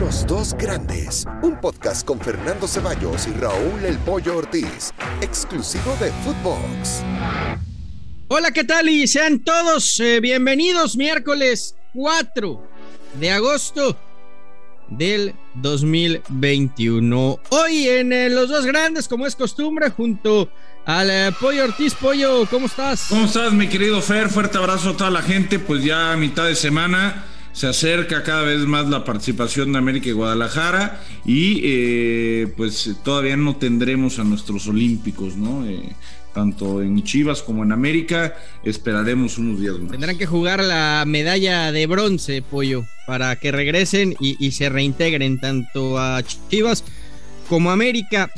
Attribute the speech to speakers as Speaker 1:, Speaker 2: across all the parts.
Speaker 1: Los dos grandes, un podcast con Fernando Ceballos y Raúl El Pollo Ortiz, exclusivo de Footbox.
Speaker 2: Hola, ¿qué tal? Y sean todos eh, bienvenidos miércoles 4 de agosto del 2021. Hoy en eh, Los Dos Grandes, como es costumbre, junto al eh, Pollo Ortiz. Pollo, ¿cómo estás?
Speaker 3: ¿Cómo estás, mi querido Fer? Fuerte abrazo a toda la gente. Pues ya a mitad de semana se acerca cada vez más la participación de América y Guadalajara y eh, pues todavía no tendremos a nuestros olímpicos, ¿no? Eh, tanto en Chivas como en América, esperaremos unos días más.
Speaker 2: Tendrán que jugar la medalla de bronce, Pollo, para que regresen y, y se reintegren tanto a Chivas como a América.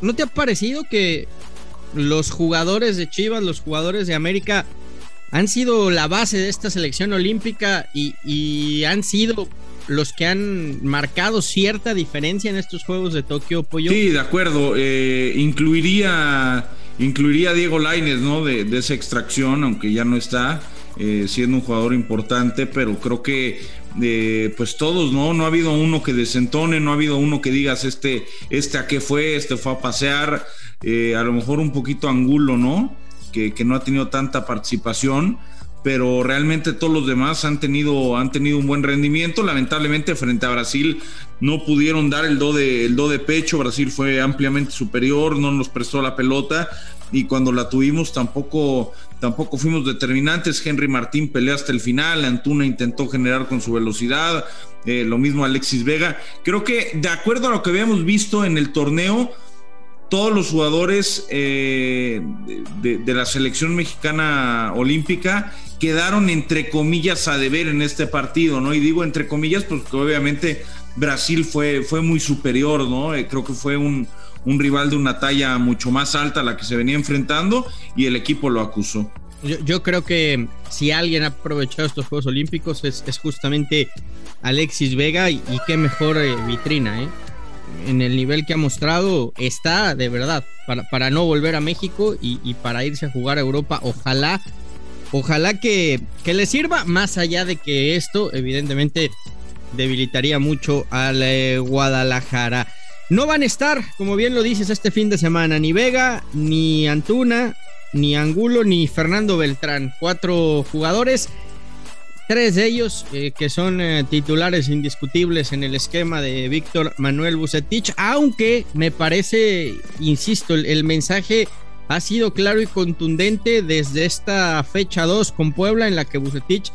Speaker 2: ¿No te ha parecido que los jugadores de Chivas, los jugadores de América han sido la base de esta selección olímpica y, han sido los que han marcado cierta diferencia en estos Juegos de Tokio, Pollo.
Speaker 3: Sí, de acuerdo. Eh, incluiría, incluiría Diego Laines, ¿no? De, esa extracción, aunque ya no está, eh, siendo un jugador importante, pero creo que eh, pues todos, ¿no? No ha habido uno que desentone, no ha habido uno que digas, este, este a qué fue, este fue a pasear, a lo mejor un poquito angulo, ¿no? Que, no ha tenido tanta participación, pero realmente todos los demás han tenido, han tenido un buen rendimiento. Lamentablemente frente a Brasil no pudieron dar el do, de, el do de pecho, Brasil fue ampliamente superior, no nos prestó la pelota y cuando la tuvimos tampoco, tampoco fuimos determinantes. Henry Martín peleó hasta el final, Antuna intentó generar con su velocidad, eh, lo mismo Alexis Vega. Creo que de acuerdo a lo que habíamos visto en el torneo, todos los jugadores eh, de, la selección mexicana olímpica quedaron entre comillas a deber en este partido, ¿no? Y digo entre comillas porque obviamente Brasil fue, fue muy superior, ¿no? Eh, creo que fue un, rival de una talla mucho más alta a la que se venía enfrentando y el equipo lo acusó.
Speaker 2: Yo, creo que si alguien ha aprovechado estos Juegos Olímpicos es, justamente Alexis Vega y, qué mejor eh, vitrina, ¿eh? En el nivel que ha mostrado, está de verdad para, para no volver a México y, para irse a jugar a Europa. Ojalá, ojalá que, que le sirva, más allá de que esto, evidentemente, debilitaría mucho al eh, Guadalajara. No van a estar, como bien lo dices, este fin de semana, ni Vega, ni Antuna, ni Angulo, ni Fernando Beltrán. Cuatro jugadores Tres de ellos eh, que son eh, titulares indiscutibles en el esquema de Víctor Manuel Bucetich, aunque me parece, insisto, el, mensaje ha sido claro y contundente desde esta fecha 2 con Puebla en la que Bucetich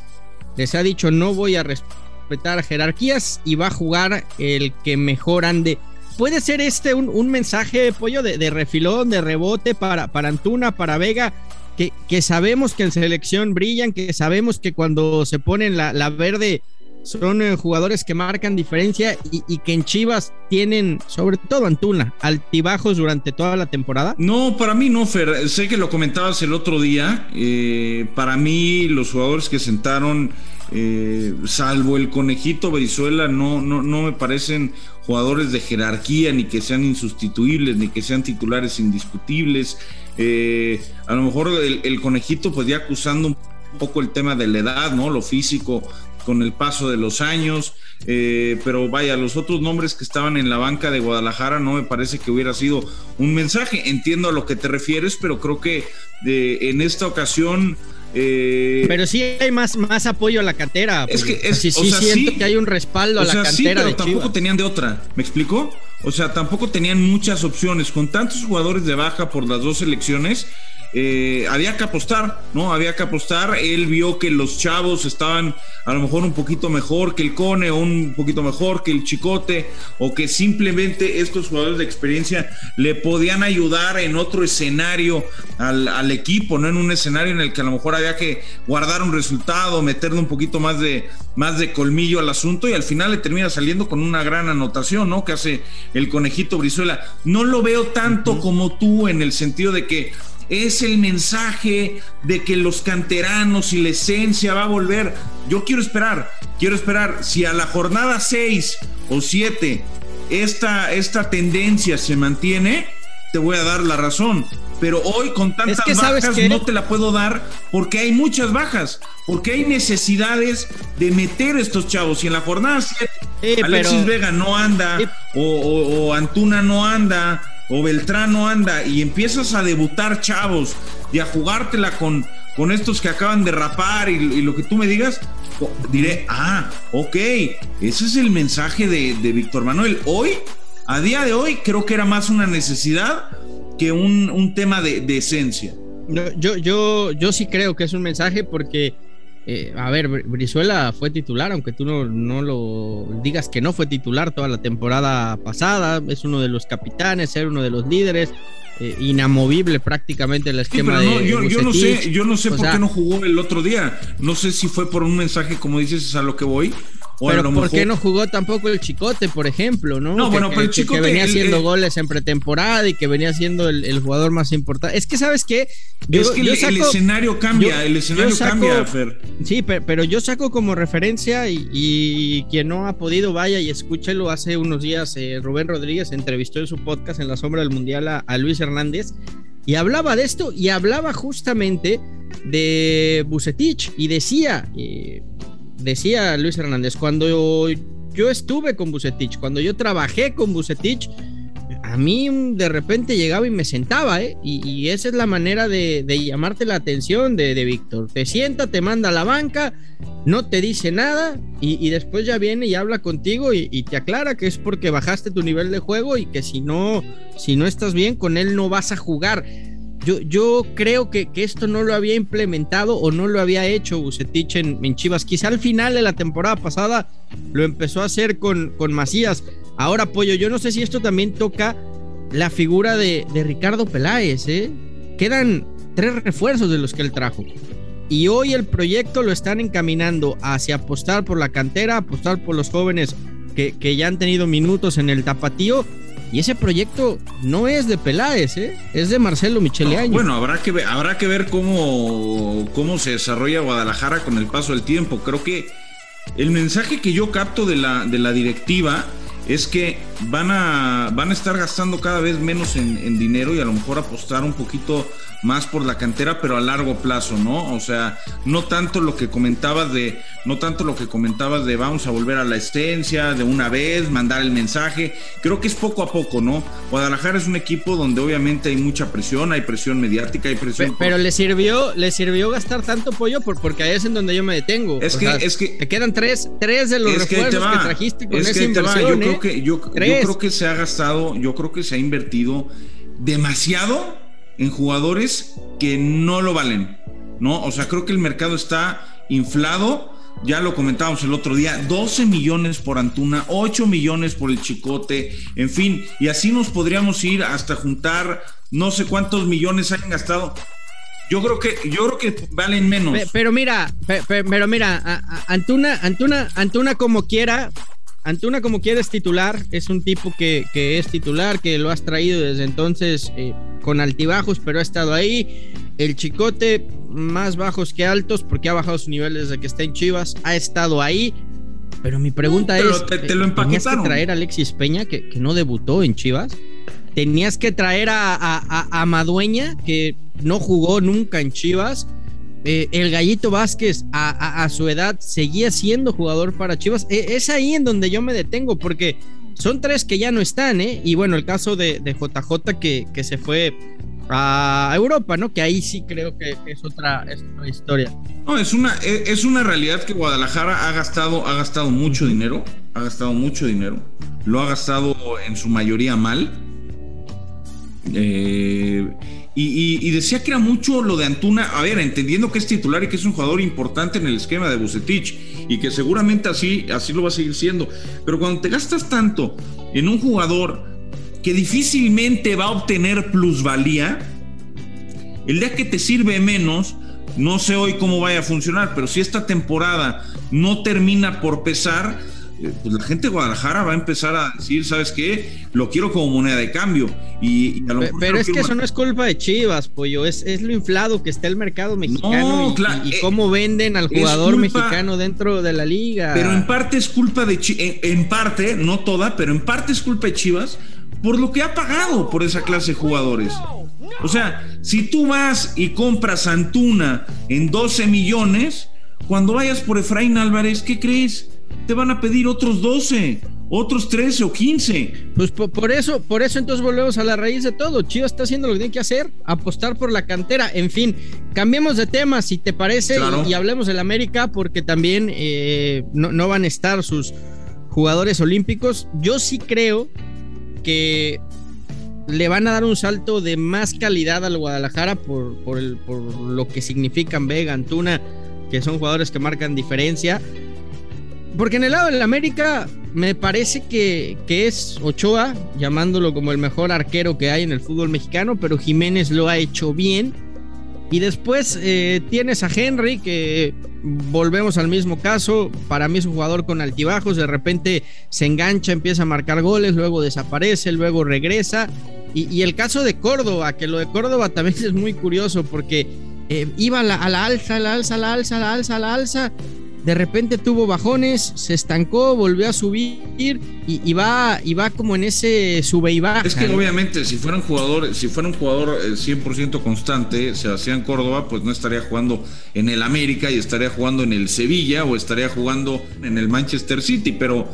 Speaker 2: les ha dicho no voy a respetar jerarquías y va a jugar el que mejor ande. ¿Puede ser este un, mensaje, pollo, de, de, refilón, de rebote para, para Antuna, para Vega? Que, sabemos que en selección brillan, que sabemos que cuando se ponen la, la verde son eh, jugadores que marcan diferencia y, que en Chivas tienen, sobre todo Antuna, altibajos durante toda la temporada?
Speaker 3: No, para mí no, Fer. Sé que lo comentabas el otro día. Eh, para mí, los jugadores que sentaron, eh, salvo el conejito Brizuela, no, no, no me parecen jugadores de jerarquía, ni que sean insustituibles, ni que sean titulares indiscutibles. Eh, a lo mejor el, conejito pues ya acusando un poco el tema de la edad, ¿no? Lo físico con el paso de los años. Eh, pero vaya, los otros nombres que estaban en la banca de Guadalajara no me parece que hubiera sido un mensaje. Entiendo a lo que te refieres, pero creo que eh, en esta ocasión.
Speaker 2: Pero sí hay más, más apoyo a la cantera. Es que sí, sí siento que hay un respaldo a la cantera. Sí, pero
Speaker 3: tampoco tenían de otra. ¿Me explico? O sea, tampoco tenían muchas opciones. Con tantos jugadores de baja por las dos selecciones, eh, había que apostar, ¿no? Había que apostar. Él vio que los chavos estaban a lo mejor un poquito mejor que el Cone o un poquito mejor que el Chicote o que simplemente estos jugadores de experiencia le podían ayudar en otro escenario al, equipo, no en un escenario en el que a lo mejor había que guardar un resultado, meterle un poquito más de, más de colmillo al asunto y al final le termina saliendo con una gran anotación, ¿no? Que hace el conejito Brizuela. No lo veo tanto como tú en el sentido de que es el mensaje de que los canteranos y la esencia va a volver. Yo quiero esperar, quiero esperar. Si a la jornada 6 o 7 esta, esta tendencia se mantiene, te voy a dar la razón. Pero hoy con tantas bajas no te la puedo dar porque hay muchas bajas, porque hay necesidades de meter estos chavos. Y en la jornada 7 Alexis Vega no anda, o, Antuna no anda, o Beltrán no anda, y empiezas a debutar chavos y a jugártela con, con estos que acaban de rapar y, lo que tú me digas, diré, ah, ok, ese es el mensaje de, Víctor Manuel. Hoy, a día de hoy, creo que era más una necesidad que un, tema de, de esencia.
Speaker 2: Yo, yo, yo sí creo que es un mensaje porque eh, a ver, Brizuela fue titular, aunque tú no, no, lo digas que no fue titular toda la temporada pasada, es uno de los capitanes, era uno de los líderes, eh, inamovible prácticamente el esquema de
Speaker 3: yo, yo, no sé, yo no sé por qué no jugó el otro día, no sé si fue por un mensaje, como dices, es a lo que voy,
Speaker 2: pero ¿por qué no jugó tampoco el Chicote, por ejemplo? No,
Speaker 3: no bueno, pero el
Speaker 2: Chicote. Que venía haciendo goles en pretemporada y que venía siendo el, jugador más importante. Es que, ¿sabes qué?
Speaker 3: es que el, escenario cambia, el escenario cambia, Fer.
Speaker 2: Sí, pero, yo saco como referencia y, quien no ha podido, vaya y escúchelo. Hace unos días eh, Rubén Rodríguez entrevistó en su podcast en la sombra del Mundial a, Luis Hernández y hablaba de esto y hablaba justamente de Bucetich y decía. Eh, decía Luis Hernández, cuando yo estuve con Bucetich, cuando yo trabajé con Bucetich, a mí de repente llegaba y me sentaba, ¿eh? Y, esa es la manera de, llamarte la atención de, Víctor. Te sienta, te manda a la banca, no te dice nada y, después ya viene y habla contigo y, te aclara que es porque bajaste tu nivel de juego y que si no, si no estás bien con él no vas a jugar. Yo, creo que, esto no lo había implementado o no lo había hecho Bucetich en, Chivas. Quizá al final de la temporada pasada lo empezó a hacer con, Macías. Ahora, Pollo, yo no sé si esto también toca la figura de, Ricardo Peláez. ¿eh? Quedan tres refuerzos de los que él trajo. Y hoy el proyecto lo están encaminando hacia apostar por la cantera, apostar por los jóvenes que, que ya han tenido minutos en el tapatío y ese proyecto no es de Peláez, ¿eh? es de Marcelo Michele
Speaker 3: bueno, habrá que ver, habrá que ver cómo, cómo se desarrolla Guadalajara con el paso del tiempo. Creo que el mensaje que yo capto de la, de la directiva es que van a, van a estar gastando cada vez menos en, en dinero y a lo mejor apostar un poquito más por la cantera, pero a largo plazo, ¿no? O sea, no tanto lo que comentabas de, no tanto lo que comentabas de vamos a volver a la esencia de una vez, mandar el mensaje. Creo que es poco a poco, ¿no? Guadalajara es un equipo donde obviamente hay mucha presión, hay presión mediática, hay presión.
Speaker 2: Pero, le sirvió, le sirvió gastar tanto pollo por, porque ahí es en donde yo me detengo.
Speaker 3: Es que, es que
Speaker 2: te quedan tres, tres de los refuerzos que, trajiste con esa inversión.
Speaker 3: Yo creo ¿eh? que yo creo que se ha gastado, yo creo que se ha invertido demasiado en jugadores que no lo valen, ¿no? O sea, creo que el mercado está inflado. Ya lo comentábamos el otro día, 12 millones por Antuna, 8 millones por el Chicote, en fin, y así nos podríamos ir hasta juntar no sé cuántos millones hayan gastado. Yo creo que yo creo que valen menos.
Speaker 2: Pero, mira, pero, mira, Antuna, Antuna, Antuna como quiera, Antuna como quiera es titular, es un tipo que, es titular, que lo has traído desde entonces eh, con altibajos, pero ha estado ahí. El Chicote, más bajos que altos, porque ha bajado su nivel desde que está en Chivas, ha estado ahí. Pero mi pregunta es,
Speaker 3: te, te lo ¿tenías
Speaker 2: que traer a Alexis Peña, que, no debutó en Chivas? ¿Tenías que traer a, a Madueña, que no jugó nunca en Chivas? Eh, el Gallito Vázquez a, su edad seguía siendo jugador para Chivas. E, es ahí en donde yo me detengo, porque son tres que ya no están, ¿eh? Y bueno, el caso de, JJ que, que, se fue a Europa, ¿no? Que ahí sí creo que es otra, historia.
Speaker 3: No, es una, e, es una realidad que Guadalajara ha gastado, ha gastado mucho dinero, ha gastado mucho dinero, lo ha gastado en su mayoría mal. Eh, y, decía que era mucho lo de Antuna, a ver, entendiendo que es titular y que es un jugador importante en el esquema de Bucetich y que seguramente así, así lo va a seguir siendo. Pero cuando te gastas tanto en un jugador que difícilmente va a obtener plusvalía, el día que te sirve menos, no sé hoy cómo vaya a funcionar, pero si esta temporada no termina por pesar, eh, pues la gente de Guadalajara va a empezar a decir, ¿sabes qué? Lo quiero como moneda de cambio. Y,
Speaker 2: pero es que eso no es culpa de Chivas, pollo, es, es lo inflado que está el mercado mexicano y, eh, cómo venden al jugador mexicano dentro de la liga.
Speaker 3: Pero en parte es culpa de Chivas, en, parte, no toda, pero en parte es culpa de Chivas por lo que ha pagado por esa clase de jugadores. O sea, si tú vas y compras Antuna en 12 millones, cuando vayas por Efraín Álvarez, ¿qué crees? te van a pedir otros 12 otros 13 o 15.
Speaker 2: Pues por, eso, por eso entonces volvemos a la raíz de todo. Chivas está haciendo lo que tiene que hacer, apostar por la cantera. En fin, cambiemos de tema, si te parece, y, hablemos del América, porque también eh, no, van a estar sus jugadores olímpicos. Yo sí creo que le van a dar un salto de más calidad al Guadalajara por, por, el, por lo que significan Vega, Antuna, que son jugadores que marcan diferencia. Porque en el lado del América me parece que, es Ochoa, llamándolo como el mejor arquero que hay en el fútbol mexicano, pero Jiménez lo ha hecho bien. Y después eh, tienes a Henry, que volvemos al mismo caso. Para mí es un jugador con altibajos. De repente se engancha, empieza a marcar goles, luego desaparece, luego regresa. Y, el caso de Córdoba, que lo de Córdoba también es muy curioso porque eh, iba a la, a la alza, a la alza, a la alza, a la alza, a la alza de repente tuvo bajones, se estancó, volvió a subir y, va, y va como en ese sube y baja.
Speaker 3: Es que obviamente si fuera un jugador, si fuera un jugador 100% eh, constante, Sebastián Córdoba, pues no estaría jugando en el América y estaría jugando en el Sevilla o estaría jugando en el Manchester City, pero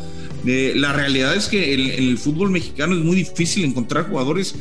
Speaker 3: eh, la realidad es que en el, fútbol mexicano es muy difícil encontrar jugadores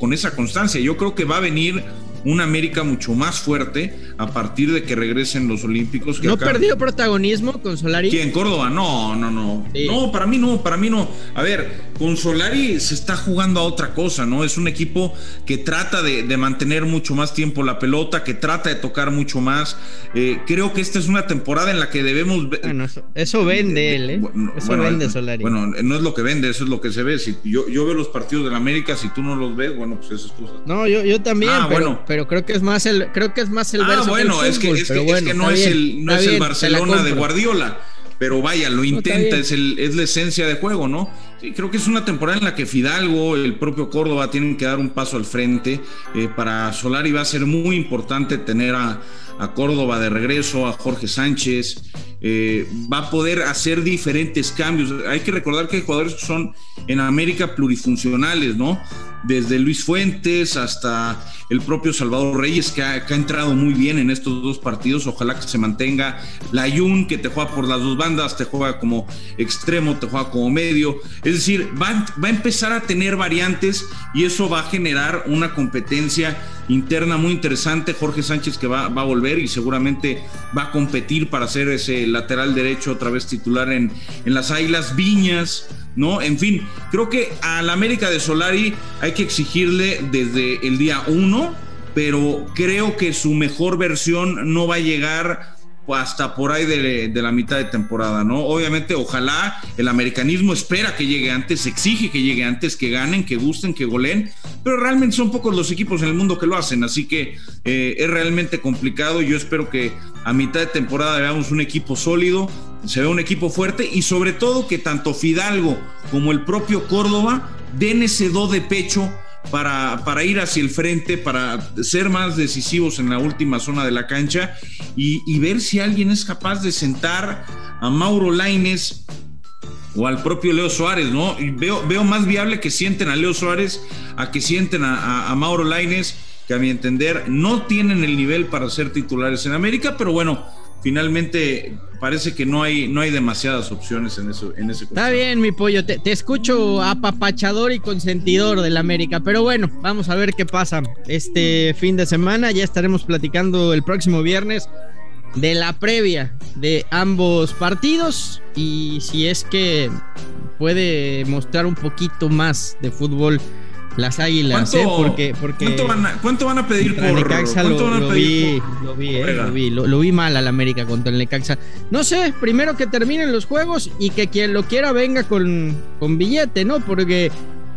Speaker 3: con esa constancia. Yo creo que va a venir un América mucho más fuerte a partir de que regresen los Olímpicos.
Speaker 2: ¿No perdió protagonismo con Solari?
Speaker 3: ¿Quién? Córdoba? No, no, no. No, para mí no, para mí no. A ver, con Solari se está jugando a otra cosa, ¿no? Es un equipo que trata de, mantener mucho más tiempo la pelota, que trata de tocar mucho más. Eh, creo que esta es una temporada en la que debemos.
Speaker 2: Bueno, eso, vende él, ¿eh? eso vende Solari.
Speaker 3: Bueno, no es lo que vende, eso es lo que se ve. Si yo, yo veo los partidos de la América, si tú no los ves, bueno, pues eso es cosa.
Speaker 2: No, yo, yo también, ah, bueno pero creo que es más el, creo que es más el
Speaker 3: ah, bueno, es, que, es, que, es, que, no es el, no es el Barcelona de Guardiola, pero vaya, lo intenta, es, el, es la esencia de juego, ¿no? Sí, creo que es una temporada en la que Fidalgo, el propio Córdoba tienen que dar un paso al frente. Eh, para Solari va a ser muy importante tener a, a Córdoba de regreso, a Jorge Sánchez, eh, va a poder hacer diferentes cambios. Hay que recordar que hay jugadores que son en América plurifuncionales, ¿no? Desde Luis Fuentes hasta el propio Salvador Reyes, que ha, entrado muy bien en estos dos partidos. Ojalá que se mantenga. La Jun, que te juega por las dos bandas, te juega como extremo, te juega como medio. Es decir, va, va a empezar a tener variantes y eso va a generar una competencia interna muy interesante. Jorge Sánchez que va, va, a volver y seguramente va a competir para ser ese lateral derecho otra vez titular en, en las Águilas Viñas. ¿No? En fin, creo que al América de Solari hay que exigirle desde el día uno, pero creo que su mejor versión no va a llegar hasta por ahí de, la mitad de temporada, ¿no? Obviamente, ojalá el americanismo espera que llegue antes, exige que llegue antes, que ganen, que gusten, que goleen, pero realmente son pocos los equipos en el mundo que lo hacen, así que eh, es realmente complicado. Yo espero que a mitad de temporada veamos un equipo sólido, se vea un equipo fuerte y sobre todo que tanto Fidalgo como el propio Córdoba den ese do de pecho para, para, ir hacia el frente, para ser más decisivos en la última zona de la cancha y, ver si alguien es capaz de sentar a Mauro Laines o al propio Leo Suárez, ¿no? veo, veo más viable que sienten a Leo Suárez a que sienten a, a Mauro Laines, que a mi entender no tienen el nivel para ser titulares en América, pero bueno, finalmente parece que no hay, no hay demasiadas opciones en, eso, en ese
Speaker 2: Está bien, mi pollo, te, escucho apapachador y consentidor del América, pero bueno, vamos a ver qué pasa este fin de semana. Ya estaremos platicando el próximo viernes de la previa de ambos partidos y si es que puede mostrar un poquito más de fútbol las águilas, ¿eh? Porque, porque
Speaker 3: ¿cuánto, van a, pedir por
Speaker 2: Necaxa? Lo, vi, lo, vi, eh, lo, vi, lo, vi mal al América contra el Necaxa. No sé, primero que terminen los juegos y que quien lo quiera venga con, con billete, ¿no? Porque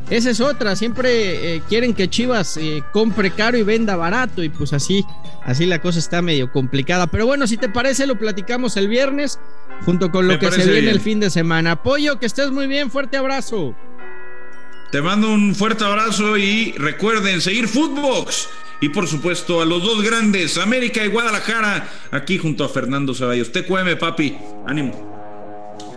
Speaker 2: esa es otra, siempre eh, quieren que Chivas eh, compre caro y venda barato y pues así, así la cosa está medio complicada. Pero bueno, si te parece, lo platicamos el viernes junto con lo que se viene el fin de semana. Apoyo, que estés muy bien, fuerte abrazo.
Speaker 3: Te mando un fuerte abrazo y recuerden seguir Footbox. Y por supuesto a los dos grandes, América y Guadalajara, aquí junto a Fernando Ceballos. Te cueme, papi. Ánimo.